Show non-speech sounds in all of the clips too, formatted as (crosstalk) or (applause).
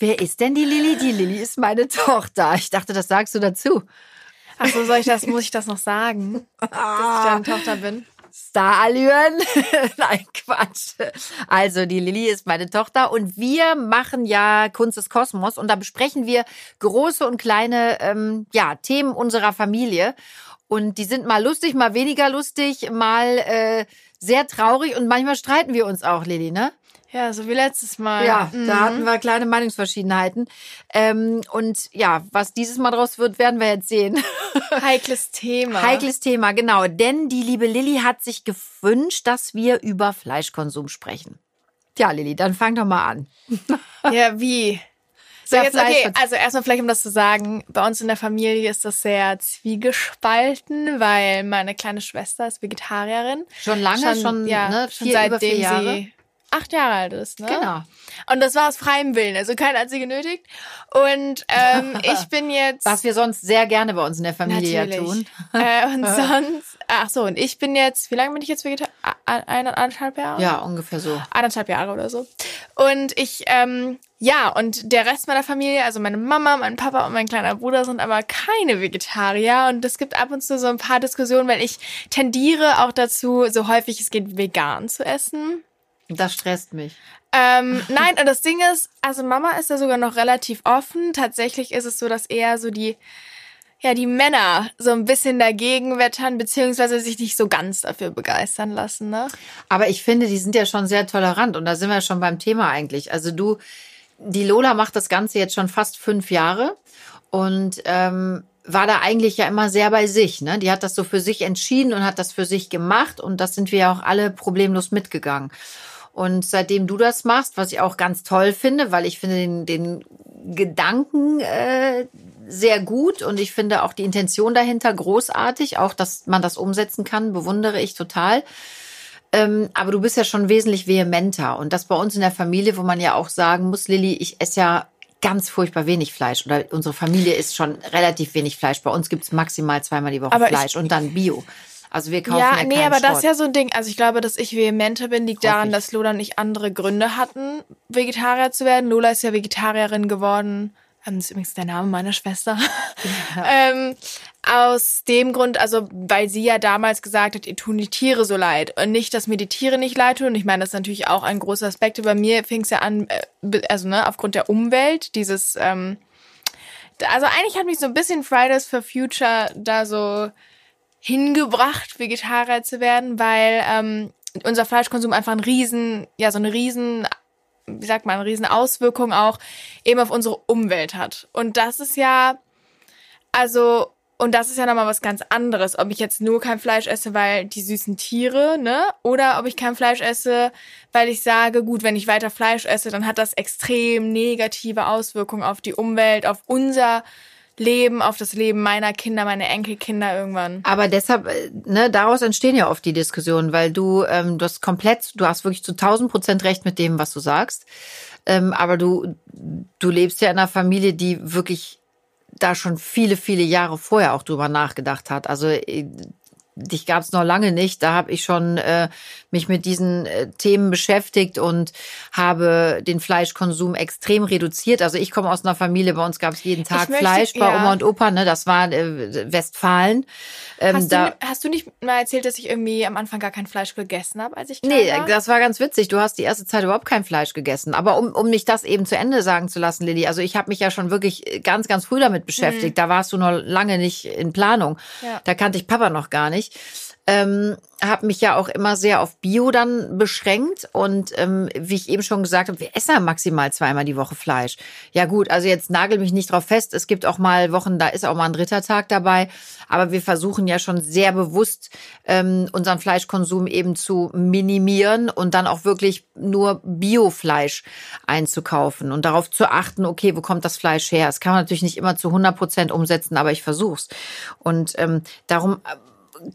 Wer ist denn die Lilly? Die Lilly ist meine Tochter. Ich dachte, das sagst du dazu. Ach so, soll ich das, muss ich das noch sagen? Dass ich deine Tochter bin? Starallüren. (laughs) Nein, Quatsch. Also, die Lilly ist meine Tochter und wir machen ja Kunst des Kosmos und da besprechen wir große und kleine ähm, ja, Themen unserer Familie. Und die sind mal lustig, mal weniger lustig, mal äh, sehr traurig und manchmal streiten wir uns auch, Lilly, ne? Ja, so wie letztes Mal. Ja, mhm. da hatten wir kleine Meinungsverschiedenheiten. Ähm, und ja, was dieses Mal draus wird, werden wir jetzt sehen. (laughs) Heikles Thema. Heikles Thema, genau. Denn die liebe Lilly hat sich gewünscht, dass wir über Fleischkonsum sprechen. Tja, Lilly, dann fang doch mal an. (laughs) Ja, wie? So, jetzt, okay, also erstmal vielleicht, um das zu sagen, bei uns in der Familie ist das sehr zwiegespalten, weil meine kleine Schwester ist Vegetarierin. Schon lange, schon, schon, ja, ne, schon seitdem sie acht Jahre alt ist, ne? Genau. Und das war aus freiem Willen, also keiner hat sie genötigt. Und ähm, (laughs) ich bin jetzt. Was wir sonst sehr gerne bei uns in der Familie ja tun. Äh, und (laughs) sonst, ach so, und ich bin jetzt, wie lange bin ich jetzt Vegetar? Eineinhalb Jahre? Ja, ungefähr so. Eineinhalb Jahre oder so. Und ich, ähm, ja, und der Rest meiner Familie, also meine Mama, mein Papa und mein kleiner Bruder sind aber keine Vegetarier. Und es gibt ab und zu so ein paar Diskussionen, weil ich tendiere auch dazu, so häufig es geht, vegan zu essen. Das stresst mich. Ähm, nein, und das Ding ist, also Mama ist da sogar noch relativ offen. Tatsächlich ist es so, dass eher so die, ja, die Männer so ein bisschen dagegen wettern, beziehungsweise sich nicht so ganz dafür begeistern lassen, ne? Aber ich finde, die sind ja schon sehr tolerant und da sind wir schon beim Thema eigentlich. Also du, die Lola macht das Ganze jetzt schon fast fünf Jahre und ähm, war da eigentlich ja immer sehr bei sich. Ne? Die hat das so für sich entschieden und hat das für sich gemacht und das sind wir ja auch alle problemlos mitgegangen. Und seitdem du das machst, was ich auch ganz toll finde, weil ich finde den, den Gedanken äh, sehr gut und ich finde auch die Intention dahinter großartig, auch dass man das umsetzen kann, bewundere ich total. Ähm, aber du bist ja schon wesentlich vehementer und das bei uns in der Familie, wo man ja auch sagen muss, Lilly, ich esse ja ganz furchtbar wenig Fleisch oder unsere Familie isst schon relativ wenig Fleisch. Bei uns gibt's maximal zweimal die Woche Aber Fleisch und dann Bio. Also wir kaufen Ja, ja, nee, aber das ist ja so ein Ding. Also ich glaube, dass ich vehementer bin, liegt Hoffe daran, ich. dass Lola und ich andere Gründe hatten, Vegetarier zu werden. Lola ist ja Vegetarierin geworden. Ähm, Das ist übrigens der Name meiner Schwester. (laughs) ähm, aus dem Grund, also weil sie ja damals gesagt hat, ihr tun die Tiere so leid. Und nicht, dass mir die Tiere nicht leid tun. Und ich meine, das ist natürlich auch ein großer Aspekt. Bei mir fing es ja an, äh, also ne, aufgrund der Umwelt, dieses, ähm, also eigentlich hat mich so ein bisschen Fridays for Future da so hingebracht, Vegetarier zu werden, weil ähm, unser Fleischkonsum einfach ein riesen, ja, so eine riesen, wie sagt man, eine riesen auch eben auf unsere Umwelt hat. Und das ist ja, also, und das ist ja nochmal was ganz anderes, ob ich jetzt nur kein Fleisch esse, weil die süßen Tiere, ne? Oder ob ich kein Fleisch esse, weil ich sage, gut, wenn ich weiter Fleisch esse, dann hat das extrem negative Auswirkungen auf die Umwelt, auf unser Leben, auf das Leben meiner Kinder, meine Enkelkinder irgendwann. Aber deshalb, äh, ne, daraus entstehen ja oft die Diskussionen, weil du, ähm, du hast komplett, du hast wirklich zu 1000 Prozent recht mit dem, was du sagst. Ähm, aber du, du lebst ja in einer Familie, die wirklich da schon viele, viele Jahre vorher auch drüber nachgedacht hat. Also äh, dich gab es noch lange nicht. Da habe ich schon äh, mich mit diesen äh, Themen beschäftigt und habe den Fleischkonsum extrem reduziert. Also ich komme aus einer Familie, bei uns gab es jeden Tag möchte- Fleisch bei ja. Oma und Opa. Ne, das war äh, Westfalen. Ähm, Hast, da, du, hast du nicht mal erzählt, dass ich irgendwie am Anfang gar kein Fleisch gegessen habe, als ich klein Nee, war? das war ganz witzig. Du hast die erste Zeit überhaupt kein Fleisch gegessen. Aber um, um mich das eben zu Ende sagen zu lassen, Lilly, also ich habe mich ja schon wirklich ganz, ganz früh damit beschäftigt. Da warst du noch lange nicht in Planung. Ja. Da kannte ich Papa noch gar nicht. Ähm, habe mich ja auch immer sehr auf Bio dann beschränkt und ähm, wie ich eben schon gesagt habe, wir essen ja maximal zweimal die Woche Fleisch. Ja gut, also jetzt nagel mich nicht drauf fest. Es gibt auch mal Wochen, da ist auch mal ein dritter Tag dabei, aber wir versuchen ja schon sehr bewusst ähm, unseren Fleischkonsum eben zu minimieren und dann auch wirklich nur Biofleisch einzukaufen und darauf zu achten, okay, wo kommt das Fleisch her? Das kann man natürlich nicht immer zu 100 Prozent umsetzen, aber ich versuch's. Und ähm, darum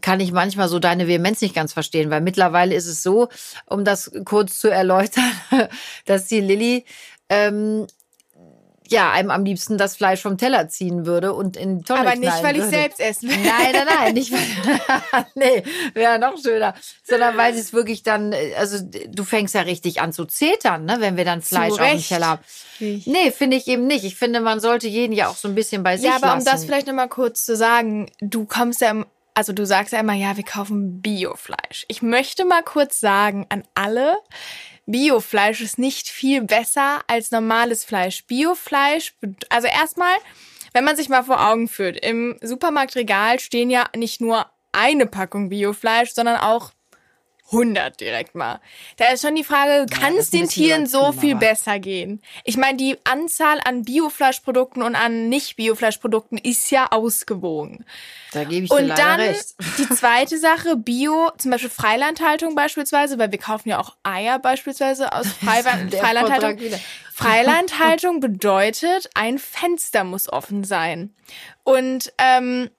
kann ich manchmal so deine Vehemenz nicht ganz verstehen, weil mittlerweile ist es so, um das kurz zu erläutern, (laughs) dass die Lilly ähm, ja, einem am liebsten das Fleisch vom Teller ziehen würde und in die Tonne Aber nicht, weil würde. ich selbst essen will. Nein, nein, nein, nicht weil, (laughs) (laughs) nee, wäre noch schöner, sondern weil es wirklich dann, also du fängst ja richtig an zu zetern, ne, wenn wir dann Fleisch auf dem Teller haben. Nee, finde ich eben nicht. Ich finde, man sollte jeden ja auch so ein bisschen bei sich Ja, aber lassen. um das vielleicht nochmal kurz zu sagen, du kommst ja, im- also du sagst ja immer, ja, wir kaufen Biofleisch. Ich möchte mal kurz sagen an alle, Biofleisch ist nicht viel besser als normales Fleisch. Biofleisch, also erstmal, wenn man sich mal vor Augen führt, im Supermarktregal stehen ja nicht nur eine Packung Biofleisch, sondern auch 100 direkt mal. Da ist schon die Frage, kann es den Tieren so viel besser gehen? Ich meine, die Anzahl an Biofleischprodukten und an Nicht-Biofleischprodukten ist ja ausgewogen. da gebe ich dir Und leider dann recht. (laughs) die zweite Sache, Bio, zum Beispiel Freilandhaltung beispielsweise, weil wir kaufen ja auch Eier beispielsweise aus (laughs) Freiland, Freilandhaltung. (laughs) Freilandhaltung bedeutet, ein Fenster muss offen sein. Und ähm,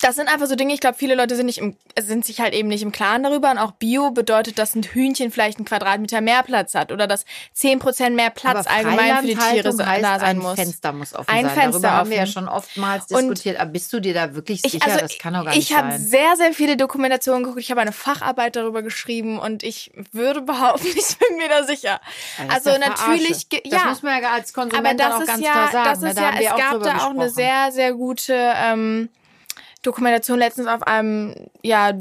das sind einfach so Dinge, ich glaube, viele Leute sind, nicht im, sind sich halt eben nicht im Klaren darüber. Und auch Bio bedeutet, dass ein Hühnchen vielleicht einen Quadratmeter mehr Platz hat oder dass 10% mehr Platz allgemein für die Tiere da sein ein muss. Fenster muss offen Ein sein. Fenster Darüber haben wir ja offen. schon oftmals Und diskutiert. Aber bist du dir da wirklich Ich, sicher? also, das kann doch gar nicht ich habe sein. sehr, sehr viele Dokumentationen geguckt. Ich habe eine Facharbeit darüber geschrieben und ich würde (laughs) behaupten, ich bin mir da sicher. Also ja natürlich, ge- Das ja. muss man ja als Konsument Aber dann das auch ist ganz ja, klar sagen. das ne? ist da ja, es gab da auch eine sehr, sehr gute ähm, Dokumentation letztens auf einem, ja,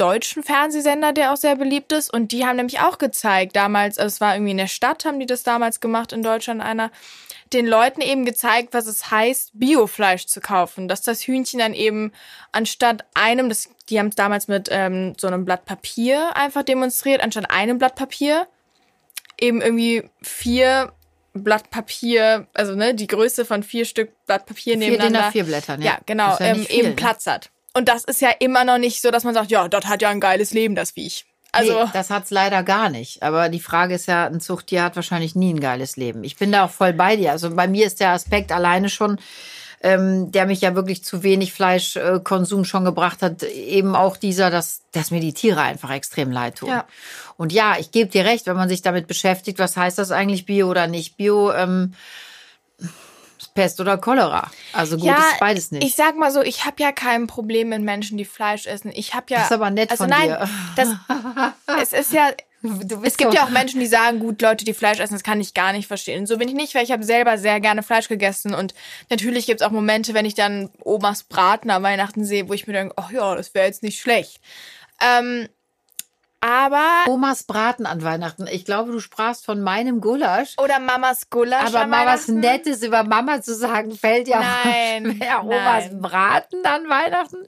deutschen Fernsehsender, der auch sehr beliebt ist. Und die haben nämlich auch gezeigt, damals, also es war irgendwie in der Stadt, haben die das damals gemacht, in Deutschland einer, den Leuten eben gezeigt, was es heißt, Biofleisch zu kaufen. Dass das Hühnchen dann eben anstatt einem, das, die haben es damals mit ähm, so einem Blatt Papier einfach demonstriert, anstatt einem Blatt Papier eben irgendwie vier Blatt Papier, also ne, die Größe von vier Stück Blatt Papier Vier DIN nebeneinander. A4 Blättern, Ja, genau, Ist ja ähm, viel, eben ne? Platz hat. Und das ist ja immer noch nicht so, dass man sagt, ja, das hat ja ein geiles Leben, das Viech. Also, nee, das hat's leider gar nicht. Aber die Frage ist ja, ein Zuchttier hat wahrscheinlich nie ein geiles Leben. Ich bin da auch voll bei dir. Also bei mir ist der Aspekt alleine schon, ähm, der mich ja wirklich zu wenig Fleischkonsum schon gebracht hat, eben auch dieser, dass, dass mir die Tiere einfach extrem leid tun. Ja. Und ja, ich gebe dir recht, wenn man sich damit beschäftigt, was heißt das eigentlich Bio oder nicht Bio? Ähm, Pest oder Cholera. Also gut ja, ist beides nicht. ich sag mal so, ich habe ja kein Problem mit Menschen, die Fleisch essen. Ich habe ja Das ist aber nett also von nein, dir. Das, (laughs) es ist ja es gibt ja auch Menschen, die sagen, gut, Leute, die Fleisch essen, das kann ich gar nicht verstehen. So bin ich nicht, weil ich habe selber sehr gerne Fleisch gegessen und natürlich gibt's auch Momente, wenn ich dann Omas Braten am Weihnachten sehe, wo ich mir denke, ach ja, das wäre jetzt nicht schlecht. Ähm, aber Omas Braten an Weihnachten. Ich glaube, du sprachst von meinem Gulasch. oder Mamas Gulasch Aber an mal was. Nettes über Mama zu sagen, fällt ja Nein, schwer. Omas nein. Braten an Weihnachten?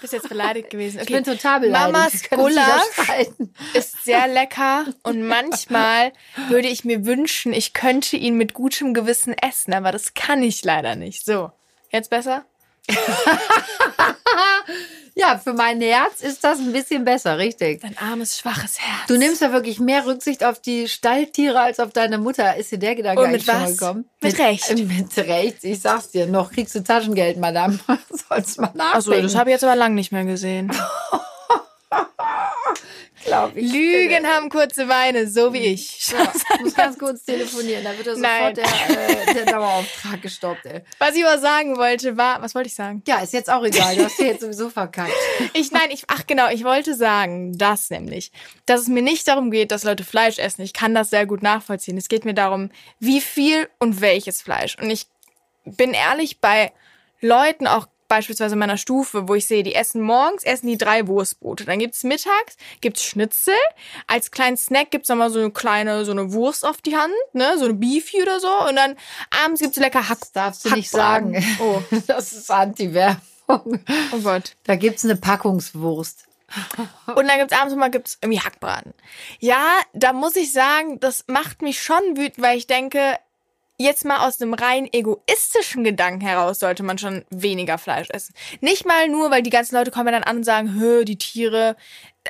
Bist jetzt beleidigt gewesen. Ich bin total beleidigt. Mamas Gulasch ist sehr lecker und manchmal würde ich mir wünschen, ich könnte ihn mit gutem Gewissen essen, aber das kann ich leider nicht. So, jetzt besser? (laughs) Ja, für mein Herz ist das ein bisschen besser, richtig. Dein armes, schwaches Herz. Du nimmst ja wirklich mehr Rücksicht auf die Stalltiere als auf deine Mutter. Ist dir der Gedanke Und mit eigentlich schon was? gekommen? Mit Recht. Mit Recht. Ich sag's dir, noch kriegst du Taschengeld, Madame. (laughs) Sollst mal nachdenken. Achso, das habe ich jetzt aber lang nicht mehr gesehen. (laughs) glaub ich. Lügen haben kurze Beine, so wie ich. Ja, (laughs) ich muss ganz kurz telefonieren, da wird ja Nein. sofort der, äh, der Dauerauftrag gestoppt, ey. Was ich aber sagen wollte, war, was wollte ich sagen? Ja, ist jetzt auch egal. Du hast dir jetzt sowieso verkackt. (laughs) Ich, nein, ich, ach genau, ich wollte sagen, das nämlich, dass es mir nicht darum geht, dass Leute Fleisch essen. Ich kann das sehr gut nachvollziehen. Es geht mir darum, wie viel und welches Fleisch. Und ich bin ehrlich bei Leuten, auch beispielsweise meiner Stufe, wo ich sehe, die essen morgens, essen die drei Wurstbrote. Dann gibt's mittags, gibt's Schnitzel. Als kleinen Snack gibt's dann mal so eine kleine, so eine Wurst auf die Hand, ne, so eine Beefy oder so. Und dann abends gibt's lecker Hack. Das darfst du nicht sagen. Oh. (laughs) Das ist Anti-Werbung. Oh Gott. Da gibt's eine Packungswurst. Und dann gibt's abends immer gibt's irgendwie Hackbraten. Ja, da muss ich sagen, das macht mich schon wütend, weil ich denke, jetzt mal aus einem rein egoistischen Gedanken heraus sollte man schon weniger Fleisch essen. Nicht mal nur, weil die ganzen Leute kommen dann an und sagen, hö, die Tiere.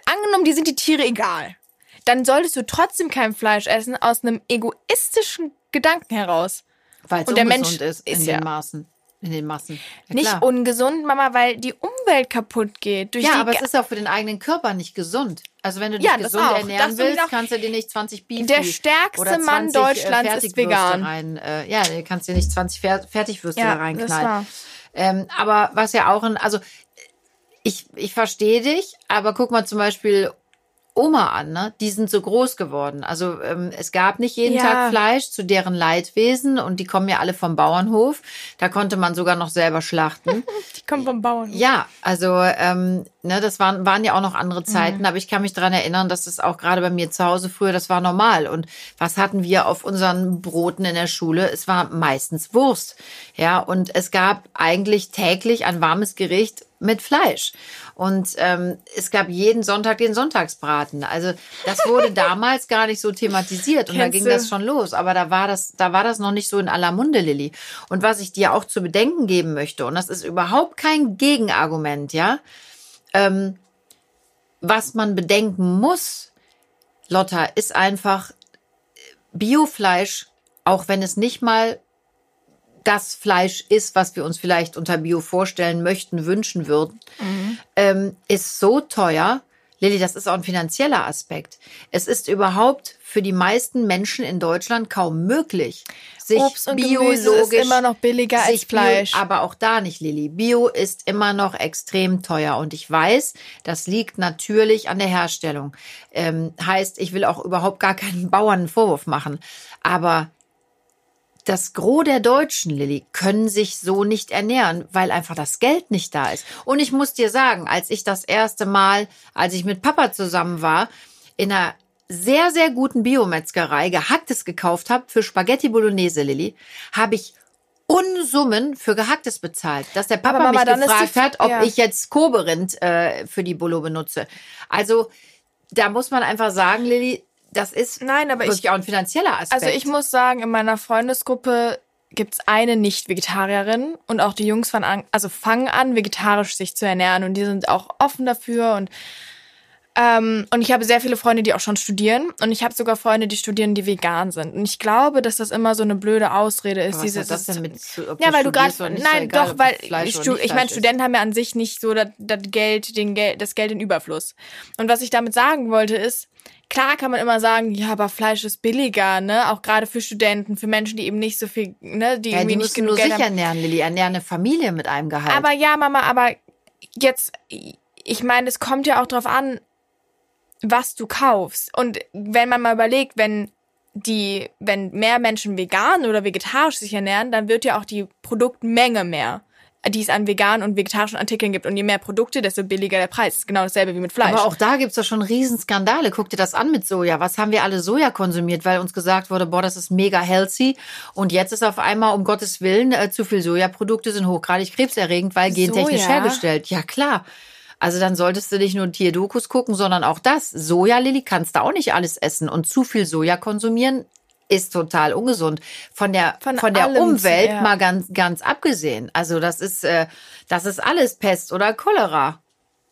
Angenommen, die sind die Tiere egal. Dann solltest du trotzdem kein Fleisch essen aus einem egoistischen Gedanken heraus. Weil es Und der Mensch ist in ist den ja- Maßen. In den Massen. Ja, Nicht klar. ungesund, Mama, weil die Umwelt kaputt geht. Durch Ja, aber es ga- ist auch für den eigenen Körper nicht gesund. Also wenn du dich Ja, gesund auch. ernähren willst, kannst du dir nicht 20 Beefy Der stärkste Mann 20, Deutschlands äh, ist vegan. Rein, äh, ja, du kannst dir nicht 20 Fer Fertigwürste Ja, da reinknallen. Ähm, aber was ja auch ein, also ich, ich verstehe dich, aber guck mal zum Beispiel Oma an, ne? Die sind so groß geworden. Also ähm, es gab nicht jeden Ja. Tag Fleisch zu deren Leidwesen und die kommen ja alle vom Bauernhof. Da konnte man sogar noch selber schlachten. (laughs) Die kommen vom Bauern. Ja, also ähm, ne, das waren, waren ja auch noch andere Zeiten, Mhm. aber ich kann mich dran erinnern, dass das auch gerade bei mir zu Hause früher, das war normal. Und was hatten wir auf unseren Broten in der Schule? Es war meistens Wurst. Ja, und es gab eigentlich täglich ein warmes Gericht mit Fleisch. Und ähm, es gab jeden Sonntag den Sonntagsbraten. Also das wurde (laughs) damals gar nicht so thematisiert und da ging du- das schon los. Aber da war das, da war das noch nicht so in aller Munde, Lilly. Und was ich dir auch zu bedenken geben möchte, und das ist überhaupt kein Gegenargument, ja, ähm, was man bedenken muss, Lotta, ist einfach Biofleisch, auch wenn es nicht mal das Fleisch ist, was wir uns vielleicht unter Bio vorstellen möchten, wünschen würden, ähm, ist so teuer. Lilly, das ist auch ein finanzieller Aspekt. Es ist überhaupt für die meisten Menschen in Deutschland kaum möglich, sich Obst und Gemüse ist biologisch immer noch billiger als sich Bio- Fleisch. aber auch da nicht, Lilly. Bio ist immer noch extrem teuer. Und ich weiß, das liegt natürlich an der Herstellung. Ähm, heißt, ich will auch überhaupt gar keinen Bauern einen Vorwurf machen. Aber das Gros der Deutschen, Lilly, können sich so nicht ernähren, weil einfach das Geld nicht da ist. Und ich muss dir sagen, als ich das erste Mal, als ich mit Papa zusammen war, in einer sehr, sehr guten Biometzgerei gehacktes gekauft habe für Spaghetti Bolognese, Lilly, habe ich Unsummen für Gehacktes bezahlt, dass der Papa Mama, mich die gefragt hat, ob ja. ich jetzt Koberind äh, für die Bolo benutze. Also da muss man einfach sagen, Lilly, das ist Nein, aber ich- auch ein finanzieller Aspekt. Also ich muss sagen, in meiner Freundesgruppe gibt's eine Nicht-Vegetarierin und auch die Jungs fangen an, also fangen an, vegetarisch sich zu ernähren und die sind auch offen dafür und ähm, und ich habe sehr viele Freunde, die auch schon studieren und ich habe sogar Freunde, die studieren, die vegan sind und ich glaube, dass das immer so eine blöde Ausrede ist. Aber was hat das denn mit ja, weil du gerade nein, egal, doch, weil ich, ich meine. Studenten haben ja an sich nicht so das, das Geld, den Geld, das Geld in Überfluss. Und was ich damit sagen wollte ist, klar kann man immer sagen, ja, aber Fleisch ist billiger, ne? Auch gerade für Studenten, für Menschen, die eben nicht so viel, ne, die Ja, irgendwie die nicht genug nur Geld sich haben. ernähren, Lilly. Ernähren eine Familie mit einem Gehalt. Aber ja, Mama, aber jetzt, ich meine, es kommt ja auch drauf an, was du kaufst. Und wenn man mal überlegt, wenn die, wenn mehr Menschen vegan oder vegetarisch sich ernähren, dann wird ja auch die Produktmenge mehr, die es an veganen und vegetarischen Artikeln gibt. Und je mehr Produkte, desto billiger der Preis. Das ist genau dasselbe wie mit Fleisch. Aber auch da gibt's doch schon Riesenskandale. Guck dir das an mit Soja. Was haben wir alle Soja konsumiert, weil uns gesagt wurde, boah, das ist mega healthy. Und jetzt ist auf einmal, um Gottes Willen, äh, zu viel Sojaprodukte sind hochgradig krebserregend, weil gentechnisch Soja? hergestellt. Ja, klar. Also dann solltest du nicht nur Tierdokus gucken, sondern auch das. Soja, Lilly, kannst du auch nicht alles essen. Und zu viel Soja konsumieren ist total ungesund. Von der, von, Von der Umwelt ja. mal ganz, ganz abgesehen. Also das ist, äh, das ist alles Pest oder Cholera.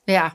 Ja.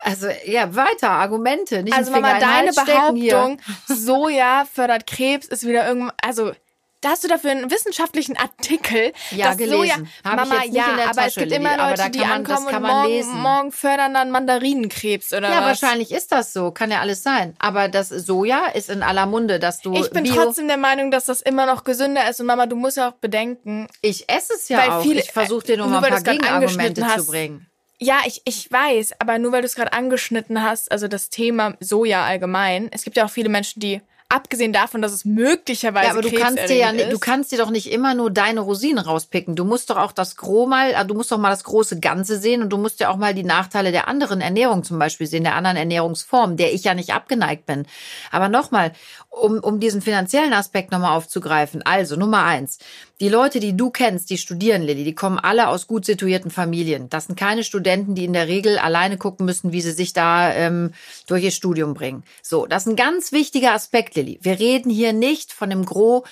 Also, ja, weiter, Argumente. Nicht also Mama, deine. Behauptung, Soja fördert Krebs, ist wieder irgendwann, also da hast du dafür einen wissenschaftlichen Artikel. Ja, dass gelesen. Soja, Hab Mama, ja, in der aber es Tasche, gibt Lilly, immer aber Leute, da die man- ankommen kann und morgen, morgen fördern dann Mandarinenkrebs oder Ja, was. wahrscheinlich ist das so. Kann ja alles sein. Aber das Soja ist in aller Munde, dass du Ich bin Bio, trotzdem der Meinung, dass das immer noch gesünder ist. Und Mama, du musst ja auch bedenken, ich esse es ja Weil auch. viele- ich versuche dir nur nur mal ein paar Gegenargumente angeschnitten zu hast. bringen. Ja, ich, ich weiß, aber nur weil du es gerade angeschnitten hast, also das Thema Soja allgemein, es gibt ja auch viele Menschen, die abgesehen davon, dass es möglicherweise Ja, aber du kannst dir ja, ni- du kannst dir doch nicht immer nur deine Rosinen rauspicken. Du musst doch auch das Gros mal, äh, du musst doch mal das große Ganze sehen und du musst ja auch mal die Nachteile der anderen Ernährung zum Beispiel sehen, der anderen Ernährungsform, der ich ja nicht abgeneigt bin. Aber nochmal, um, um diesen finanziellen Aspekt nochmal aufzugreifen. Also, Nummer eins. Die Leute, die du kennst, die studieren, Lilly, die kommen alle aus gut situierten Familien. Das sind keine Studenten, die in der Regel alleine gucken müssen, wie sie sich da ähm, durch ihr Studium bringen. So, das ist ein ganz wichtiger Aspekt, Lilly. Wir reden hier nicht von dem Gros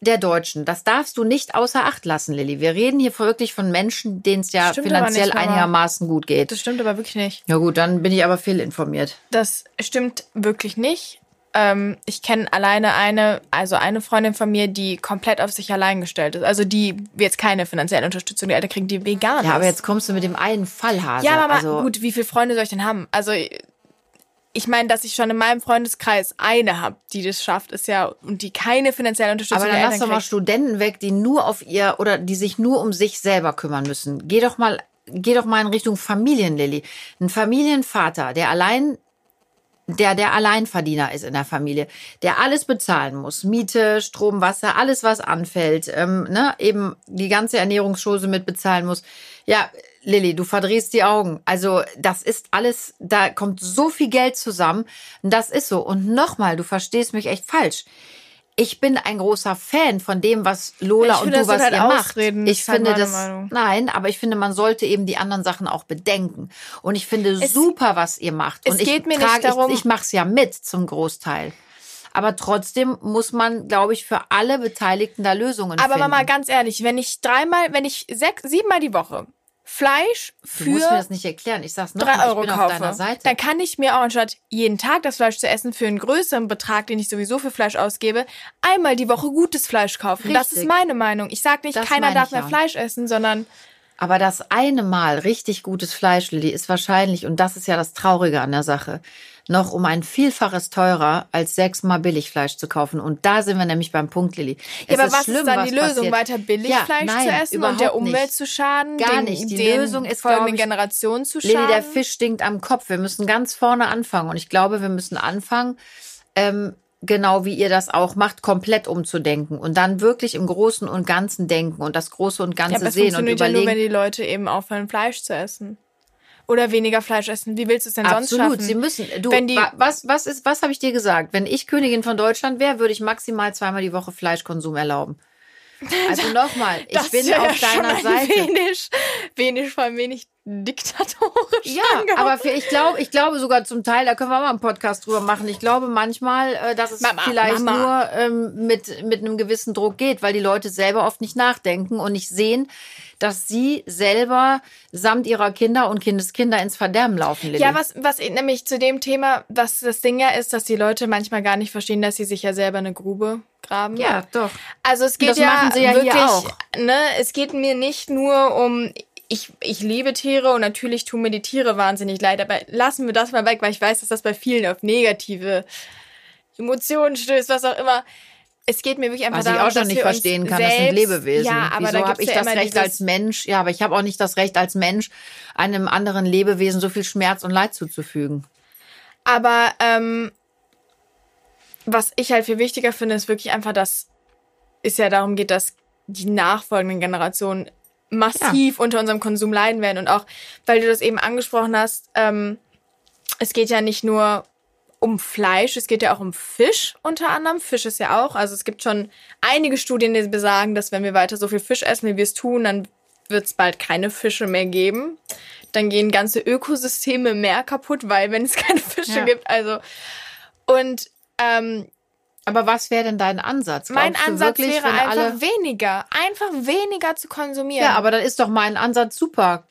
der Deutschen. Das darfst du nicht außer Acht lassen, Lilly. Wir reden hier wirklich von Menschen, denen es ja Stimmt finanziell nicht, einigermaßen gut geht. Das stimmt aber wirklich nicht. Ja gut, dann bin ich aber fehlinformiert. Das stimmt wirklich nicht. Ähm, ich kenne alleine eine, also eine Freundin von mir, die komplett auf sich allein gestellt ist. Also die jetzt keine finanzielle Unterstützung der Eltern kriegt, die vegan ist. Ja, aber jetzt kommst du mit dem einen Fall, Hase. Ja, aber also, gut, wie viele Freunde soll ich denn haben? Also ich meine, dass ich schon in meinem Freundeskreis eine habe, die das schafft, ist ja und die keine finanzielle Unterstützung Aber dann lass doch mal. Studenten weg, die nur auf ihr oder die sich nur um sich selber kümmern müssen. Geh doch mal, geh doch mal in Richtung Familienlilly. Ein Familienvater, der allein der der Alleinverdiener ist in der Familie, der alles bezahlen muss, Miete, Strom, Wasser, alles was anfällt, ähm, ne, eben die ganze Ernährungsschose mit bezahlen muss. Ja, Lilly, du verdrehst die Augen. Also das ist alles, da kommt so viel Geld zusammen. Das ist so. Und nochmal, du verstehst mich echt falsch. Ich bin ein großer Fan von dem, was Lola Ich und finde, du, was halt ihr macht. Ausreden. Ich Das ist halt finde das, Meinung. nein, aber ich finde, man sollte eben die anderen Sachen auch bedenken. Und ich finde Es- super, was ihr macht. es und ich geht mir nicht trage, darum- ich, ich mache es ja mit zum Großteil. Aber trotzdem muss man, glaube ich, für alle Beteiligten da Lösungen Aber finden. Mama, ganz ehrlich, wenn ich dreimal, wenn ich sechs, siebenmal die Woche Fleisch du musst mir für das nicht erklären. Ich sag's noch drei mal, Euro ich bin auf deiner kaufe, Seite. dann kann ich mir auch anstatt jeden Tag das Fleisch zu essen für einen größeren Betrag, den ich sowieso für Fleisch ausgebe, einmal die Woche gutes Fleisch kaufen. Das ist Richtig. meine Meinung. Ich sage nicht, Das keiner darf mehr auch. Fleisch essen, sondern Aber das eine Mal richtig gutes Fleisch, Lilly, ist wahrscheinlich, und das ist ja das Traurige an der Sache, noch um ein Vielfaches teurer als sechsmal Billigfleisch zu kaufen. Und da sind wir nämlich beim Punkt, Lilly. Ja, aber was ist dann die Lösung? passiert. Weiter Billigfleisch Ja, nein, zu essen und der Umwelt nicht. zu schaden? Gar den, nicht. Die den Lösung ist, folgenden glaub ich, Generationen zu Lilly, schaden? der Fisch stinkt am Kopf. Wir müssen ganz vorne anfangen. Und ich glaube, wir müssen anfangen, ähm, genau wie ihr das auch macht, komplett umzudenken und dann wirklich im Großen und Ganzen denken und das Große und ja, Ganze es sehen und funktioniert ja nur, überlegen. wenn die Leute eben aufhören, Fleisch zu essen. Oder weniger Fleisch essen. Wie willst du es denn sonst Absolut, schaffen? sie müssen. Du, Wenn die- wa- was, was ist, was habe ich dir gesagt? Wenn ich Königin von Deutschland wäre, würde ich maximal zweimal die Woche Fleischkonsum erlauben. Also (laughs) nochmal, ich das bin auf ja deiner ein Seite. Wenig, wenig, vor allem wenig diktatorisch. Ja, angehaucht. aber für, ich glaube, ich glaube sogar zum Teil, da können wir mal einen Podcast drüber machen. Ich glaube manchmal, äh, dass es Mama, vielleicht Mama. nur ähm, mit mit einem gewissen Druck geht, weil die Leute selber oft nicht nachdenken und nicht sehen, dass sie selber samt ihrer Kinder und Kindeskinder ins Verderben laufen. Lilly. Ja, was, was nämlich zu dem Thema, was das Ding ja ist, dass die Leute manchmal gar nicht verstehen, dass sie sich ja selber eine Grube graben. Ja, doch. Also es geht Das ja ja hier wirklich, auch. ne, es geht mir nicht nur um ich, ich liebe Tiere und natürlich tun mir die Tiere wahnsinnig leid, aber lassen wir das mal weg, weil ich weiß, dass das bei vielen auf negative Emotionen stößt, was auch immer. Es geht mir wirklich einfach Was ich darum, auch schon nicht verstehen kann, selbst, das sind Lebewesen. Ja, aber Wieso habe ich ja das Recht als Mensch? Ja, aber ich habe auch nicht das Recht als Mensch, einem anderen Lebewesen so viel Schmerz und Leid zuzufügen. Aber ähm, was ich halt viel wichtiger finde, ist wirklich einfach, dass es ja darum geht, dass die nachfolgenden Generationen massiv unter unserem Konsum leiden werden. Und auch, weil du das eben angesprochen hast, ähm, es geht ja nicht nur um Fleisch, es geht ja auch um Fisch unter anderem. Fisch ist ja auch, also es gibt schon einige Studien, die besagen, dass wenn wir weiter so viel Fisch essen, wie wir es tun, dann wird es bald keine Fische mehr geben. Dann gehen ganze Ökosysteme im Meer kaputt, weil wenn es (laughs) keine Fische Ja. gibt, also und ähm, Aber was wäre denn dein Ansatz? mein Glaubst du Ansatz wirklich, wäre einfach alle weniger, einfach weniger zu konsumieren. Ja, aber dann ist doch mein Ansatz super.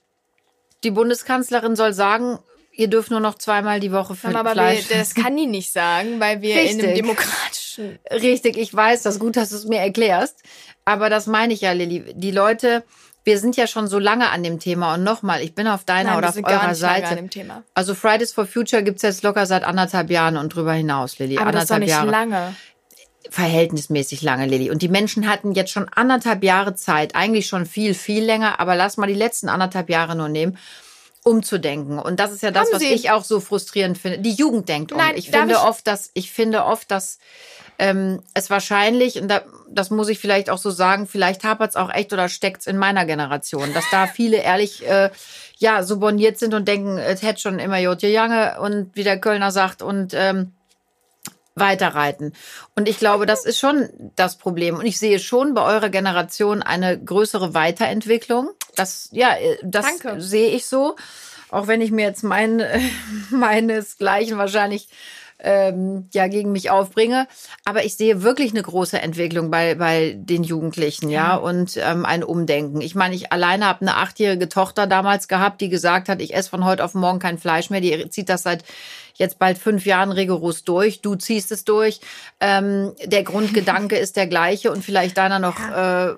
Die Bundeskanzlerin soll sagen, ihr dürft nur noch zweimal die Woche für aber wir, Fleisch. das kann die nicht sagen, weil wir in einem Richtig. demokratischen Richtig, ich weiß, das gut, dass du es mir erklärst. Aber das meine ich ja, Lilly. Die Leute, wir sind ja schon so lange an dem Thema. Und nochmal, ich bin auf deiner Nein, oder auf eurer Seite. an dem Thema. Also Fridays for Future gibt's jetzt locker seit anderthalb Jahren und drüber hinaus, Lilly. Aber das ist doch anderthalb nicht Jahre. lange. verhältnismäßig lange, Lilly. Und die Menschen hatten jetzt schon anderthalb Jahre Zeit, eigentlich schon viel, viel länger, aber lass mal die letzten anderthalb Jahre nur nehmen, umzudenken. Und das ist ja das, Haben was Sie? ich auch so frustrierend finde. Die Jugend denkt um. Nein, ich finde ich- oft, dass ich finde oft, dass ähm, es wahrscheinlich, und da, das muss ich vielleicht auch so sagen, vielleicht hapert es auch echt oder steckt es in meiner Generation, dass da viele ehrlich äh, ja so borniert sind und denken, es hätte schon immer Jotje Jange und wie der Kölner sagt und ähm, weiterreiten. Und ich glaube, das ist schon das Problem. Und ich sehe schon bei eurer Generation eine größere Weiterentwicklung. Das, ja, äh, das Danke. sehe ich so. Auch wenn ich mir jetzt mein, (laughs) meinesgleichen wahrscheinlich ähm, ja gegen mich aufbringe. Aber ich sehe wirklich eine große Entwicklung bei, bei den Jugendlichen, ja, und ähm, ein Umdenken. Ich meine, ich alleine habe eine achtjährige Tochter damals gehabt, die gesagt hat, ich esse von heute auf morgen kein Fleisch mehr. Die zieht das seit jetzt bald fünf Jahren rigoros durch. Du ziehst es durch. Ähm, der Grundgedanke (laughs) ist der gleiche und vielleicht deiner noch äh,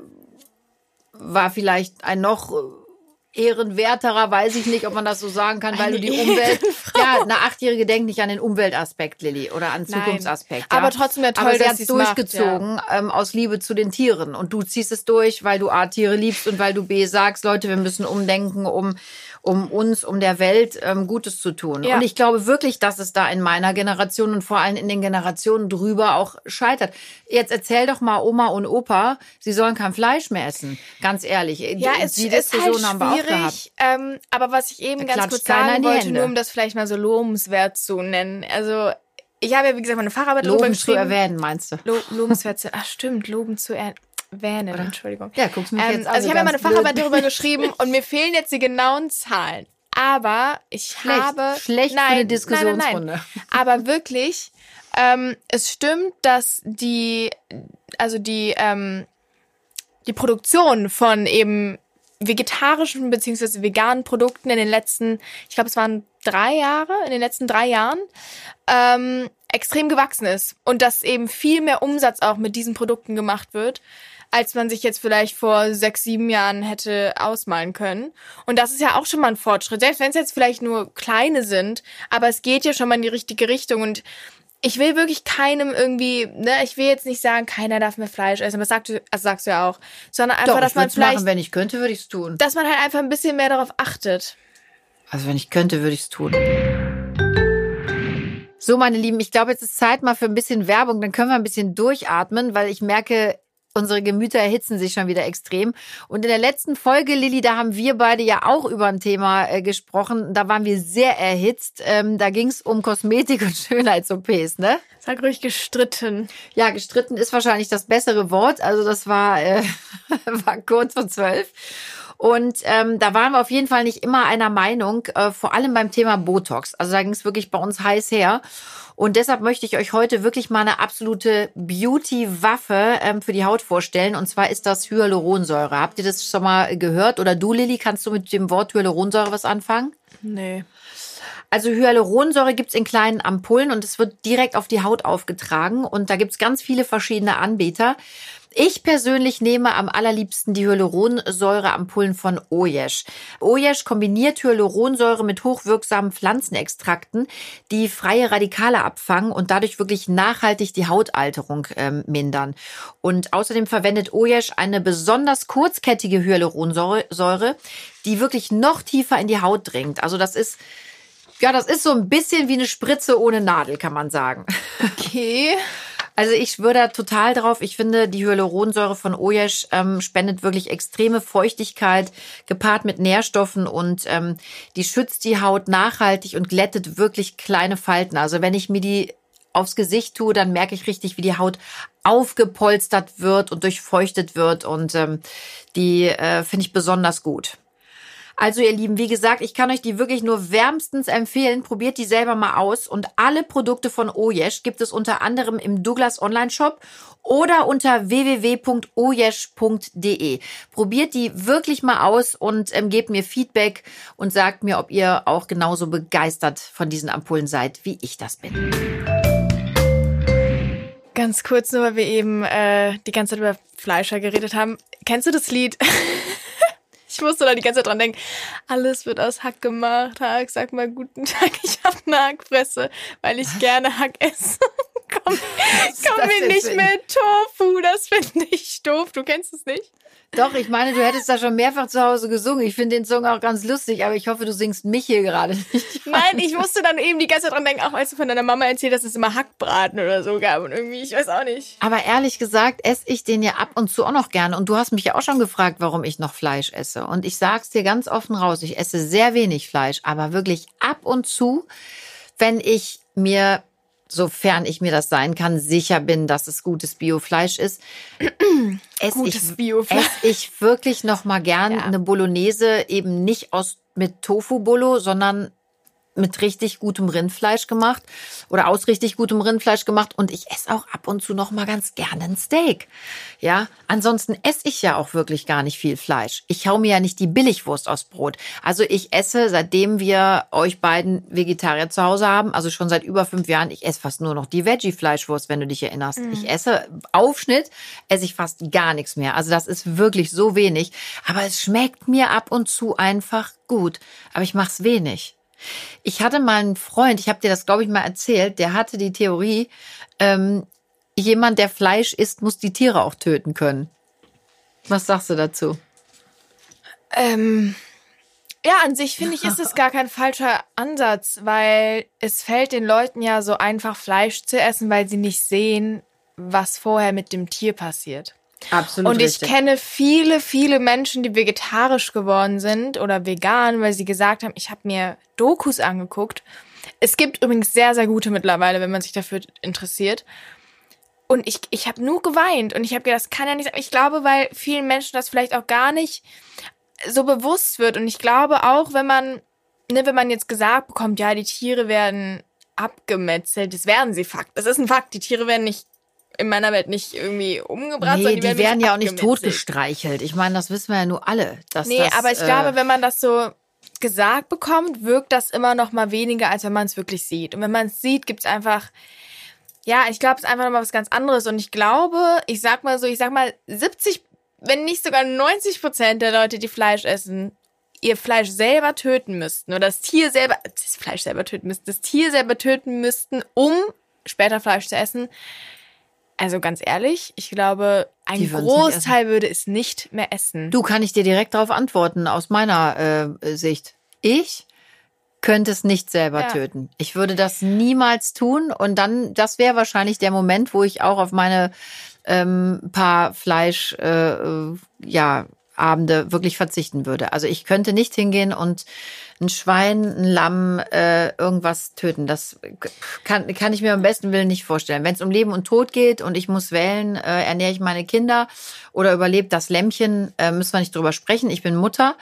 war vielleicht ein noch ehrenwerterer, weiß ich nicht, ob man das so sagen kann, weil Eine du die Umwelt, ja, eine Achtjährige denkt nicht an den Umweltaspekt, Lilly, oder an Nein. Zukunftsaspekt. Aber ja. trotzdem ja toll, Aber sie dass hat's sie's macht, durchgezogen ähm, aus Liebe zu den Tieren und du ziehst es durch, weil du A Tiere liebst und weil du B sagst, Leute, wir müssen umdenken, um um uns, um der Welt ähm, Gutes zu tun. Ja. Und ich glaube wirklich, dass es da in meiner Generation und vor allem in den Generationen drüber auch scheitert. Jetzt erzähl doch mal Oma und Opa, sie sollen kein Fleisch mehr essen. Ganz ehrlich. Ja, Die- es die ist halt Diskussion haben wir auch gehabt. schwierig. Ähm, aber was ich eben Da ganz kurz sagen wollte, Hände. nur um das vielleicht mal so lobenswert zu nennen. Also ich habe ja, wie gesagt, meine Facharbeit Loben zu geschrieben. erwähnen, meinst du? Lo lobenswert zu, ach stimmt, loben zu erwähnen, Entschuldigung. Ja, guckst mich Ähm, jetzt an, also so ich habe ja meine blöd. Facharbeit darüber geschrieben und mir fehlen jetzt die genauen Zahlen. Aber ich Schlecht. habe Schlecht für eine Diskussionsrunde. Nein, nein, nein. (laughs) Aber wirklich, ähm, es stimmt, dass die, also die, ähm, die Produktion von eben vegetarischen beziehungsweise veganen Produkten in den letzten, ich glaube, es waren drei Jahre, in den letzten drei Jahren, ähm, extrem gewachsen ist und dass eben viel mehr Umsatz auch mit diesen Produkten gemacht wird, als man sich jetzt vielleicht vor sechs, sieben Jahren hätte ausmalen können. Und das ist ja auch schon mal ein Fortschritt, selbst wenn es jetzt vielleicht nur kleine sind, aber es geht ja schon mal in die richtige Richtung und ich will wirklich keinem irgendwie, ne, ich will jetzt nicht sagen, keiner darf mehr Fleisch essen, aber das sagst du, also sagst du ja auch, sondern einfach, Doch, dass ich man vielleicht, machen, wenn ich könnte, würde ich es tun. dass man halt einfach ein bisschen mehr darauf achtet. Also wenn ich könnte, würde ich es tun. So, meine Lieben, ich glaube, jetzt ist Zeit mal für ein bisschen Werbung. Dann können wir ein bisschen durchatmen, weil ich merke, unsere Gemüter erhitzen sich schon wieder extrem. Und in der letzten Folge, Lilly, da haben wir beide ja auch über ein Thema äh, gesprochen. Da waren wir sehr erhitzt. Ähm, da ging es um Kosmetik und (laughs) Schönheits-OPs, ne? Sag ruhig gestritten. Ja, gestritten ist wahrscheinlich das bessere Wort. Also das war, äh, (laughs) war kurz vor zwölf. Und ähm, da waren wir auf jeden Fall nicht immer einer Meinung, äh, vor allem beim Thema Botox. Also da ging es wirklich bei uns heiß her. Und deshalb möchte ich euch heute wirklich mal eine absolute Beauty-Waffe ähm, für die Haut vorstellen. Und zwar ist das Hyaluronsäure. Habt ihr das schon mal gehört? Oder du, Lilly, kannst du mit dem Wort Hyaluronsäure was anfangen? Nee. Also Hyaluronsäure gibt's in kleinen Ampullen und es wird direkt auf die Haut aufgetragen. Und da gibt's ganz viele verschiedene Anbieter. Ich persönlich nehme am allerliebsten die Hyaluronsäureampullen von Oyesh. Oyesh kombiniert Hyaluronsäure mit hochwirksamen Pflanzenextrakten, die freie Radikale abfangen und dadurch wirklich nachhaltig die Hautalterung ähm, mindern. Und außerdem verwendet Oyesh eine besonders kurzkettige Hyaluronsäure, die wirklich noch tiefer in die Haut dringt. Also das ist ja, das ist so ein bisschen wie eine Spritze ohne Nadel, kann man sagen. (laughs) Okay. Also ich schwöre da total drauf. Ich finde, die Hyaluronsäure von Oyesh ähm, spendet wirklich extreme Feuchtigkeit, gepaart mit Nährstoffen und ähm, die schützt die Haut nachhaltig und glättet wirklich kleine Falten. Also wenn ich mir die aufs Gesicht tue, dann merke ich richtig, wie die Haut aufgepolstert wird und durchfeuchtet wird. Und ähm, die äh, finde ich besonders gut. Also ihr Lieben, wie gesagt, ich kann euch die wirklich nur wärmstens empfehlen. Probiert die selber mal aus. Und alle Produkte von Oyesh gibt es unter anderem im Douglas Online Shop oder unter www.oyesh.de. Probiert die wirklich mal aus und ähm, gebt mir Feedback und sagt mir, ob ihr auch genauso begeistert von diesen Ampullen seid, wie ich das bin. Ganz kurz, nur weil wir eben äh, die ganze Zeit über Fleischer geredet haben. Kennst du das Lied? (laughs) ich musste da die ganze Zeit dran denken. Alles wird aus Hack gemacht. Hack, sag mal guten (laughs) Tag, ich hab eine Hackfresse, weil ich gerne Hack esse. Komm, komm mir nicht mit Tofu, das finde ich doof. Du kennst es nicht? Doch, ich meine, du hättest da schon mehrfach zu Hause gesungen. Ich finde den Song auch ganz lustig, aber ich hoffe, du singst mich hier gerade nicht. Nein, ich musste dann eben die ganze Zeit dran denken, auch als du von deiner Mama erzählt hast, dass es immer Hackbraten oder so gab und irgendwie, ich weiß auch nicht. Aber ehrlich gesagt, esse ich den ja ab und zu auch noch gerne. Und du hast mich ja auch schon gefragt, warum ich noch Fleisch esse. Und ich sag's dir ganz offen raus, ich esse sehr wenig Fleisch, aber wirklich ab und zu, wenn ich mir sofern ich mir das sein kann, sicher bin, dass es gutes Biofleisch ist, esse (clears throat) Gutes ich, Biofleisch. esse ich wirklich noch mal gern (laughs) Ja. eine Bolognese eben nicht aus mit Tofu-Bolo, sondern mit richtig gutem Rindfleisch gemacht oder aus richtig gutem Rindfleisch gemacht und ich esse auch ab und zu noch mal ganz gerne ein Steak. Ja, ansonsten esse ich ja auch wirklich gar nicht viel Fleisch. Ich hau mir ja nicht die Billigwurst aus Brot. Also ich esse, seitdem wir euch beiden Vegetarier zu Hause haben, also schon seit über fünf Jahren, ich esse fast nur noch die Veggie-Fleischwurst, wenn du dich erinnerst. Ich esse Aufschnitt, esse ich fast gar nichts mehr. Also das ist wirklich so wenig. Aber es schmeckt mir ab und zu einfach gut. Aber ich mach's wenig. Ich hatte mal einen Freund, ich habe dir das, glaube ich, mal erzählt, der hatte die Theorie, ähm, jemand, der Fleisch isst, muss die Tiere auch töten können. Was sagst du dazu? Ähm, ja, an sich finde ich, ist es gar kein falscher Ansatz, weil es fällt den Leuten ja so einfach, Fleisch zu essen, weil sie nicht sehen, was vorher mit dem Tier passiert. Absolut. Und ich kenne viele, viele Menschen, die vegetarisch geworden sind oder vegan, weil sie gesagt haben, ich habe mir Dokus angeguckt. Es gibt übrigens sehr, sehr gute mittlerweile, wenn man sich dafür interessiert. Und ich, ich habe nur geweint und ich habe gedacht, das kann ja nicht sein. Ich glaube, weil vielen Menschen das vielleicht auch gar nicht so bewusst wird. Und ich glaube auch, wenn man, ne, wenn man jetzt gesagt bekommt, ja, die Tiere werden abgemetzelt, das werden sie Fakt. Das ist ein Fakt. Die Tiere werden nicht in meiner Welt nicht irgendwie umgebracht, Nee, sondern die werden ja auch nicht totgestreichelt. Ich meine, das wissen wir ja nur alle. Dass Nee, das, aber ich äh, glaube, wenn man das so gesagt bekommt, wirkt das immer noch mal weniger, als wenn man es wirklich sieht. Und wenn man es sieht, gibt's einfach, ja, ich glaube, es ist einfach noch mal was ganz anderes. Und ich glaube, ich sag mal so, ich sag mal 70, wenn nicht sogar 90 Prozent der Leute, die Fleisch essen, ihr Fleisch selber töten müssten oder das Tier selber, das Fleisch selber töten müssten, das Tier selber töten müssten, um später Fleisch zu essen. Also ganz ehrlich, ich glaube, ein Großteil würde es nicht mehr essen. Du kann ich dir direkt darauf antworten aus meiner äh, Sicht. Ich könnte es nicht selber Ja. töten. Ich würde das niemals tun und dann, das wäre wahrscheinlich der Moment, wo ich auch auf meine ähm, paar Fleisch, äh, äh, ja, Abende wirklich verzichten würde. Also ich könnte nicht hingehen und ein Schwein, ein Lamm, äh, irgendwas töten. Das kann, kann ich mir am besten Willen nicht vorstellen. Wenn es um Leben und Tod geht und ich muss wählen, äh, ernähre ich meine Kinder oder überlebt das Lämmchen, äh, müssen wir nicht drüber sprechen. Ich bin Mutter.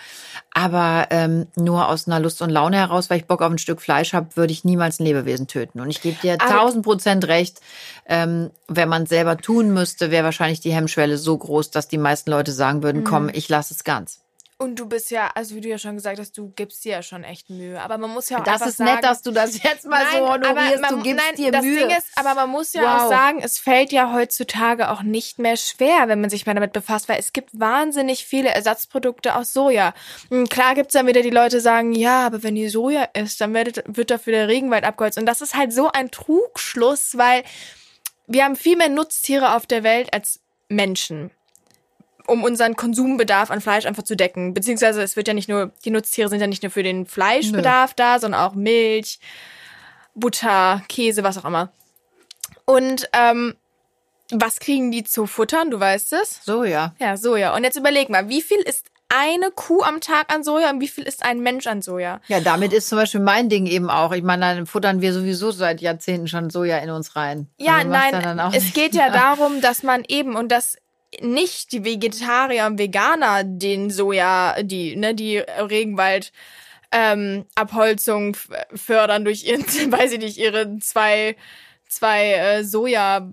Aber ähm, nur aus einer Lust und Laune heraus, weil ich Bock auf ein Stück Fleisch habe, würde ich niemals ein Lebewesen töten. Und ich gebe dir tausend Prozent recht. Ähm, wenn man es selber tun müsste, wäre wahrscheinlich die Hemmschwelle so groß, dass die meisten Leute sagen würden, Mhm. komm, ich lasse es ganz. Und du bist ja, also wie du ja schon gesagt hast, du gibst dir ja schon echt Mühe. Aber man muss ja auch Das ist sagen, nett, dass du das jetzt mal so honorierst. man, Du gibst nein, dir das Mühe. Ding ist, aber man muss ja Wow. auch sagen, es fällt ja heutzutage auch nicht mehr schwer, wenn man sich mal damit befasst, weil es gibt wahnsinnig viele Ersatzprodukte aus Soja. Und klar gibt's dann wieder die Leute, die sagen, ja, aber wenn ihr Soja isst, dann wird, wird dafür der Regenwald abgeholzt. Und das ist halt so ein Trugschluss, weil wir haben viel mehr Nutztiere auf der Welt als Menschen um unseren Konsumbedarf an Fleisch einfach zu decken. Beziehungsweise es wird ja nicht nur, die Nutztiere sind ja nicht nur für den Fleischbedarf da, sondern auch Milch, Butter, Käse, was auch immer. Und ähm, was kriegen die zu futtern? Du weißt es? so, ja. Ja, Soja. Und jetzt überleg mal, wie viel ist eine Kuh am Tag an Soja und wie viel ist ein Mensch an Soja? Ja, damit ist zum Beispiel mein Ding eben auch. Ich meine, dann futtern wir sowieso seit Jahrzehnten schon Soja in uns rein. Ja, Also nein, es nicht. geht ja (laughs) darum, dass man eben und dass nicht die Vegetarier und Veganer den Soja, die, ne, die Regenwald ähm, Abholzung fördern durch ihren, (laughs) weiß ich nicht, ihre zwei, zwei äh, Soja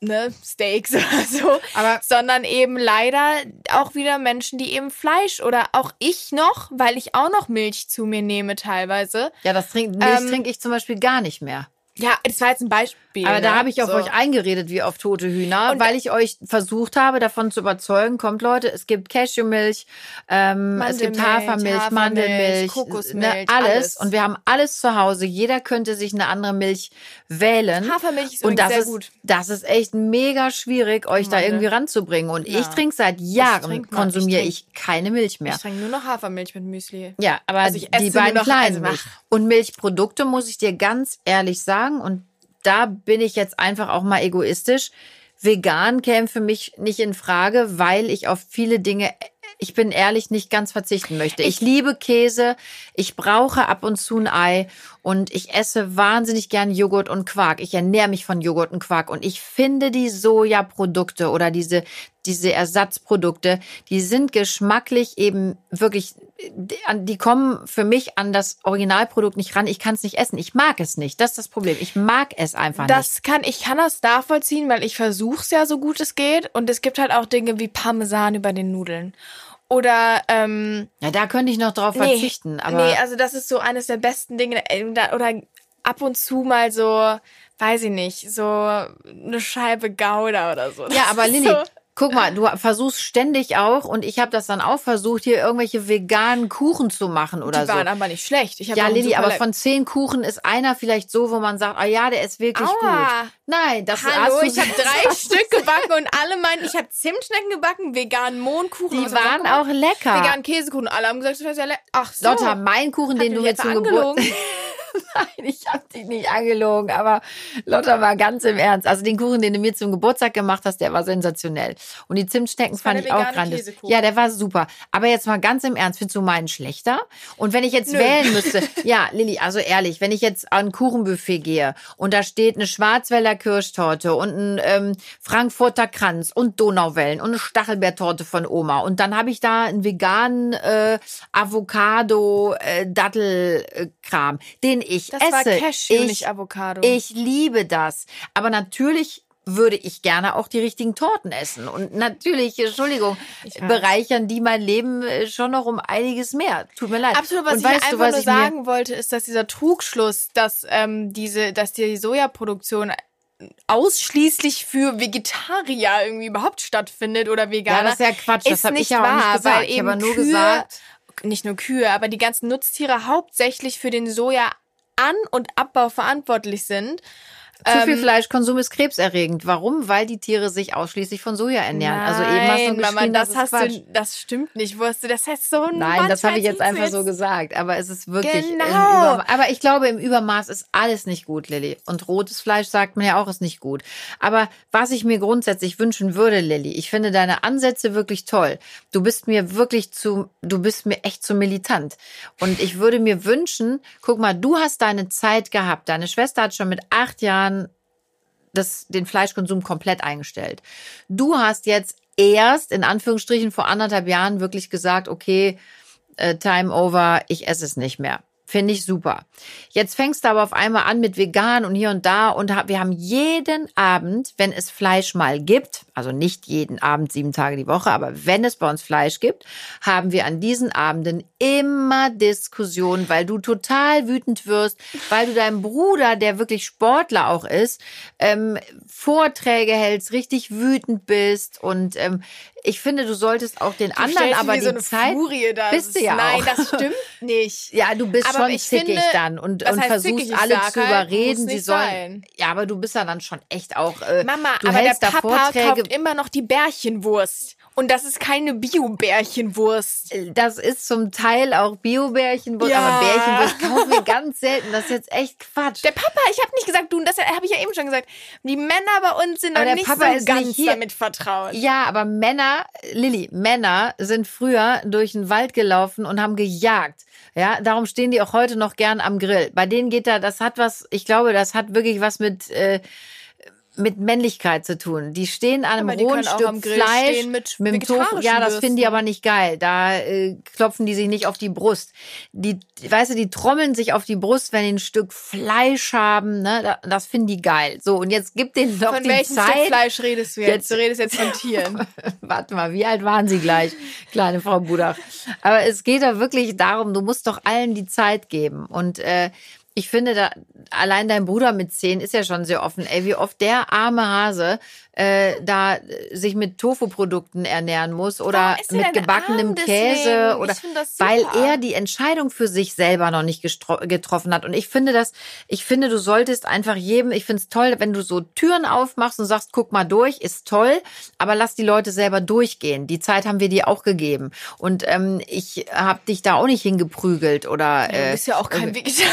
ne, Steaks (laughs) oder so, Aber- sondern eben leider auch wieder Menschen, die eben Fleisch oder auch ich noch, weil ich auch noch Milch zu mir nehme teilweise. Ja, das trink, Milch Ähm, trinke ich zum Beispiel gar nicht mehr. Ja, das war jetzt ein Beispiel. Beispiel. Aber da ne? habe ich auf So. euch eingeredet wie auf tote Hühner, Und- weil ich euch versucht habe, davon zu überzeugen, kommt Leute, es gibt Cashewmilch, ähm, es gibt Hafermilch, Hafermilch, Mandelmilch, Kokosmilch, ne, alles. alles. Und wir haben alles zu Hause. Jeder könnte sich eine andere Milch wählen. Hafermilch ist und das sehr ist, gut. das ist echt mega schwierig, euch da Mandel. irgendwie ranzubringen. Und Ja. ich trinke seit Jahren, trink konsumiere ich ich, keine Milch mehr. Ich trinke nur noch Hafermilch mit Müsli. Ja, aber Also ich esse die beiden noch- kleinen also Milch. Und Milchprodukte muss ich dir ganz ehrlich sagen, und da bin ich jetzt einfach auch mal egoistisch. Vegan käme für mich nicht in Frage, weil ich auf viele Dinge, ich bin ehrlich, nicht ganz verzichten möchte. Ich, liebe Käse, ich brauche ab und zu ein Ei und ich esse wahnsinnig gern Joghurt und Quark. Ich ernähre mich von Joghurt und Quark und ich finde die Sojaprodukte oder diese, diese Ersatzprodukte, die sind geschmacklich eben wirklich, die- kommen für mich an das Originalprodukt nicht ran. Ich kann es nicht essen. Ich mag es nicht. Das ist das Problem. Ich mag es einfach nicht. Das kann, ich kann das nachvollziehen, weil ich versuche es ja so gut es geht. Und es gibt halt auch Dinge wie Parmesan über den Nudeln. Oder, ähm, Ja, da könnte ich noch drauf nee, verzichten. Aber nee, also das ist so eines der besten Dinge. äh, Oder ab und zu mal so, weiß ich nicht, so eine Scheibe Gouda oder so. Ja, Das aber ist Lilly, So, guck mal, du versuchst ständig auch, und ich habe das dann auch versucht, hier irgendwelche veganen Kuchen zu machen oder die so. waren aber nicht schlecht. Ich Ja, super aber von zehn Kuchen ist einer vielleicht so, wo man sagt, ah ja, der ist wirklich Aua. gut. Nein, das Hallo, du ich habe drei (laughs) Stück gebacken und alle meinten, ich habe Zimtschnecken gebacken, veganen Mohnkuchen. Die waren auch lecker. Veganen Käsekuchen. Alle haben gesagt, das wäre sehr lecker. Ach so. Lotta, mein Kuchen, den Hat du mich mir zum Geburtstag... (laughs) (laughs) Nein, ich habe dich nicht angelogen, aber Lotta war ganz im Ernst. Also den Kuchen, den du mir zum Geburtstag gemacht hast, der war sensationell. Und die war fand ich auch grandios. Ja, der war super. Aber jetzt mal ganz im Ernst, findest du meinen schlechter? Und wenn ich jetzt Nö. wählen (laughs) müsste, ja, Lilly, also ehrlich, wenn ich jetzt an ein Kuchenbuffet gehe und da steht eine Schwarzwälder Kirschtorte und ein ähm, Frankfurter Kranz und Donauwellen und eine Stachelbeertorte von Oma und dann habe ich da einen veganen äh, Avocado äh, Dattelkram, den ich Das esse. war Cashew, ich, nicht Avocado. Ich liebe das. Aber natürlich würde ich gerne auch die richtigen Torten essen. Und natürlich, Entschuldigung, Ich bereichern die mein Leben äh, schon noch um einiges mehr. Tut mir leid. Absolut, was Und ich weißt einfach du, was nur ich sagen wollte, ist, dass dieser Trugschluss, dass ähm, diese, dass die Sojaproduktion ausschließlich für Vegetarier irgendwie überhaupt stattfindet oder Ja, Veganer. das ist ja Quatsch. Das habe ich nicht ja auch wahr, nicht gesagt. weil ich eben habe nur Kühe, gesagt, nicht nur Kühe, aber die ganzen Nutztiere hauptsächlich für den Soja An- und Abbau verantwortlich sind. Zu viel Ähm, Fleischkonsum ist krebserregend. Warum? Weil die Tiere sich ausschließlich von Soja ernähren. also eben hast du Nein, Mama, das, ist hast du, das stimmt nicht, wusste. Das heißt so ein Nein, das habe ich jetzt einfach so du gesagt. Aber es ist wirklich im Genau. Übermaß. Aber ich glaube, im Übermaß ist alles nicht gut, Lilly. Und rotes Fleisch sagt man ja auch, ist nicht gut. Aber was ich mir grundsätzlich wünschen würde, Lilly, ich finde deine Ansätze wirklich toll. Du bist mir wirklich zu, du bist mir echt zu militant. Und ich würde mir wünschen, guck mal, du hast deine Zeit gehabt. Deine Schwester hat schon mit acht Jahren das, den Fleischkonsum komplett eingestellt. Du hast jetzt erst in Anführungsstrichen vor anderthalb Jahren wirklich gesagt, okay, äh, Time over, ich esse es nicht mehr. Finde ich super. Jetzt fängst du aber auf einmal an mit vegan und hier und da und wir haben jeden Abend, wenn es Fleisch mal gibt, also nicht jeden Abend sieben Tage die Woche, aber wenn es bei uns Fleisch gibt, haben wir an diesen Abenden immer Diskussionen, weil du total wütend wirst, weil du deinem Bruder, der wirklich Sportler auch ist, ähm, Vorträge hältst, richtig wütend bist und ähm, ich finde, du solltest auch den Du anderen aber die so eine Zeit Furie da. bist du ja Nein, auch. das stimmt (laughs) nicht. Ja, du bist Aber schon ich zickig finde, dann und, und versuchst alle zu halt, überreden, sie sollen. sein. Ja, aber du bist ja dann schon echt auch. Äh, Mama, du aber der hältst da Papa Vorträge. Kauft immer noch die Bärchenwurst. Und das ist keine Bio-Bärchenwurst. Das ist zum Teil auch Bio-Bärchenwurst, Ja. aber Bärchenwurst kaufen wir ganz selten. Das ist jetzt echt Quatsch. Der Papa, ich habe nicht gesagt, du, und das habe ich ja eben schon gesagt. Die Männer bei uns sind Aber noch der nicht Papa so ist ganz nicht damit vertraut. Ja, aber Männer, Lilly, Männer sind früher durch den Wald gelaufen und haben gejagt. Ja, darum stehen die auch heute noch gern am Grill. Bei denen geht da, das hat was, ich glaube, das hat wirklich was mit, äh, mit Männlichkeit zu tun. Die stehen an einem Aber rohen Stück am Grill Fleisch stehen mit dem Tofu. Ja, das finden die aber nicht geil. Da äh, klopfen die sich nicht auf die Brust. Die, weißt du, die trommeln sich auf die Brust, wenn die ein Stück Fleisch haben. Ne, Da- das finden die geil. So und jetzt gibt denen doch Von die welchem Zeit. Stück Fleisch redest du jetzt? Jetzt- Du redest jetzt von Tieren. (laughs) Warte mal, wie alt waren Sie gleich, kleine Frau Budach? Aber es geht doch wirklich darum, du musst doch allen die Zeit geben. Und äh, ich finde da allein dein Bruder mit zehn ist ja schon sehr offen. Ey, wie oft der arme Hase äh, da sich mit Tofu-Produkten ernähren muss oder mit gebackenem Käse oder weil er die Entscheidung für sich selber noch nicht getroffen hat. Und ich finde das, ich finde, du solltest einfach jedem, ich finde es toll, wenn du so Türen aufmachst und sagst, guck mal durch, ist toll, aber lass die Leute selber durchgehen. Die Zeit haben wir dir auch gegeben. Und ähm, ich habe dich da auch nicht hingeprügelt oder. Äh, du bist ja auch kein äh, Vegetarier.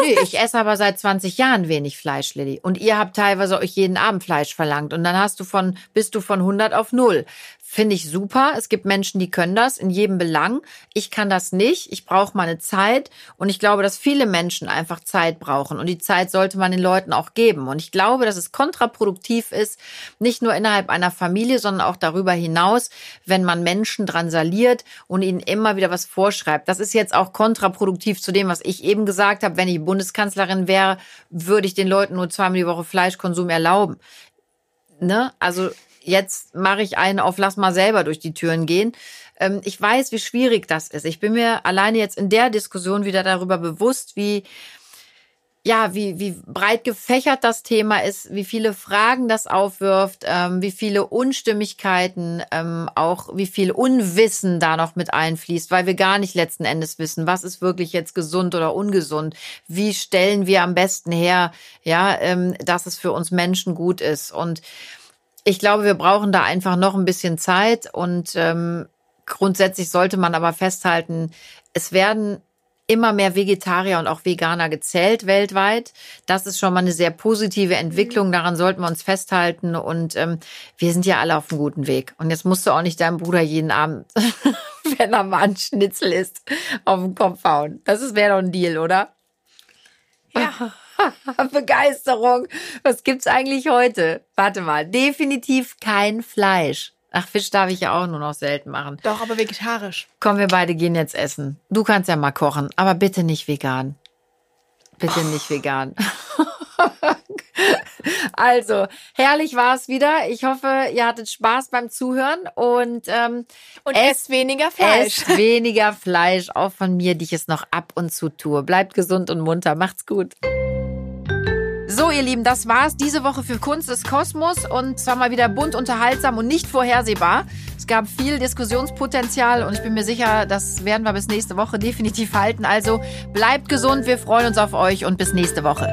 Nee, ich esse aber seit 20 Jahren wenig Fleisch, Lilly. Und ihr habt teilweise euch jeden Abend Fleisch verlangt. Und dann hast du von, bist du von 100 auf 0. Finde ich super. Es gibt Menschen, die können das in jedem Belang. Ich kann das nicht. Ich brauche meine Zeit. Und ich glaube, dass viele Menschen einfach Zeit brauchen. Und die Zeit sollte man den Leuten auch geben. Und ich glaube, dass es kontraproduktiv ist, nicht nur innerhalb einer Familie, sondern auch darüber hinaus, wenn man Menschen dran saliert und ihnen immer wieder was vorschreibt. Das ist jetzt auch kontraproduktiv zu dem, was ich eben gesagt habe. Wenn ich Bundeskanzlerin wäre, würde ich den Leuten nur zweimal die Woche Fleischkonsum erlauben. Ne? Also jetzt mache ich einen auf Lass mal selber durch die Türen gehen. Ähm, ich weiß, wie schwierig das ist. Ich bin mir alleine jetzt in der Diskussion wieder darüber bewusst, wie ja, wie, wie breit gefächert das Thema ist, wie viele Fragen das aufwirft, ähm, wie viele Unstimmigkeiten, ähm, auch wie viel Unwissen da noch mit einfließt, weil wir gar nicht letzten Endes wissen, was ist wirklich jetzt gesund oder ungesund, wie stellen wir am besten her, ja, ähm, dass es für uns Menschen gut ist. Und ich glaube, wir brauchen da einfach noch ein bisschen Zeit und ähm, grundsätzlich sollte man aber festhalten, es werden immer mehr Vegetarier und auch Veganer gezählt weltweit. Das ist schon mal eine sehr positive Entwicklung. Daran sollten wir uns festhalten. Und ähm, wir sind ja alle auf einem guten Weg. Und jetzt musst du auch nicht deinem Bruder jeden Abend, (laughs) wenn er mal ein Schnitzel ist, auf den Kopf hauen. Das wäre doch ein Deal, oder? Ja. (laughs) Begeisterung. Was gibt's eigentlich heute? Warte mal, definitiv kein Fleisch. Ach, Fisch darf ich ja auch nur noch selten machen. Doch, aber vegetarisch. Komm, wir beide gehen jetzt essen. Du kannst ja mal kochen, aber bitte nicht vegan. Bitte oh. (laughs) nicht vegan. also, herrlich war es wieder. Ich hoffe, ihr hattet Spaß beim Zuhören und, ähm, und esst weniger Fleisch. Esst weniger Fleisch, auch von mir, die ich es noch ab und zu tue. Bleibt gesund und munter. Macht's gut. So, ihr Lieben, das war's diese Woche für Kunst des Kosmos und zwar mal wieder bunt, unterhaltsam und nicht vorhersehbar. Es gab viel Diskussionspotenzial und ich bin mir sicher, das werden wir bis nächste Woche definitiv halten. Also bleibt gesund, wir freuen uns auf euch und bis nächste Woche.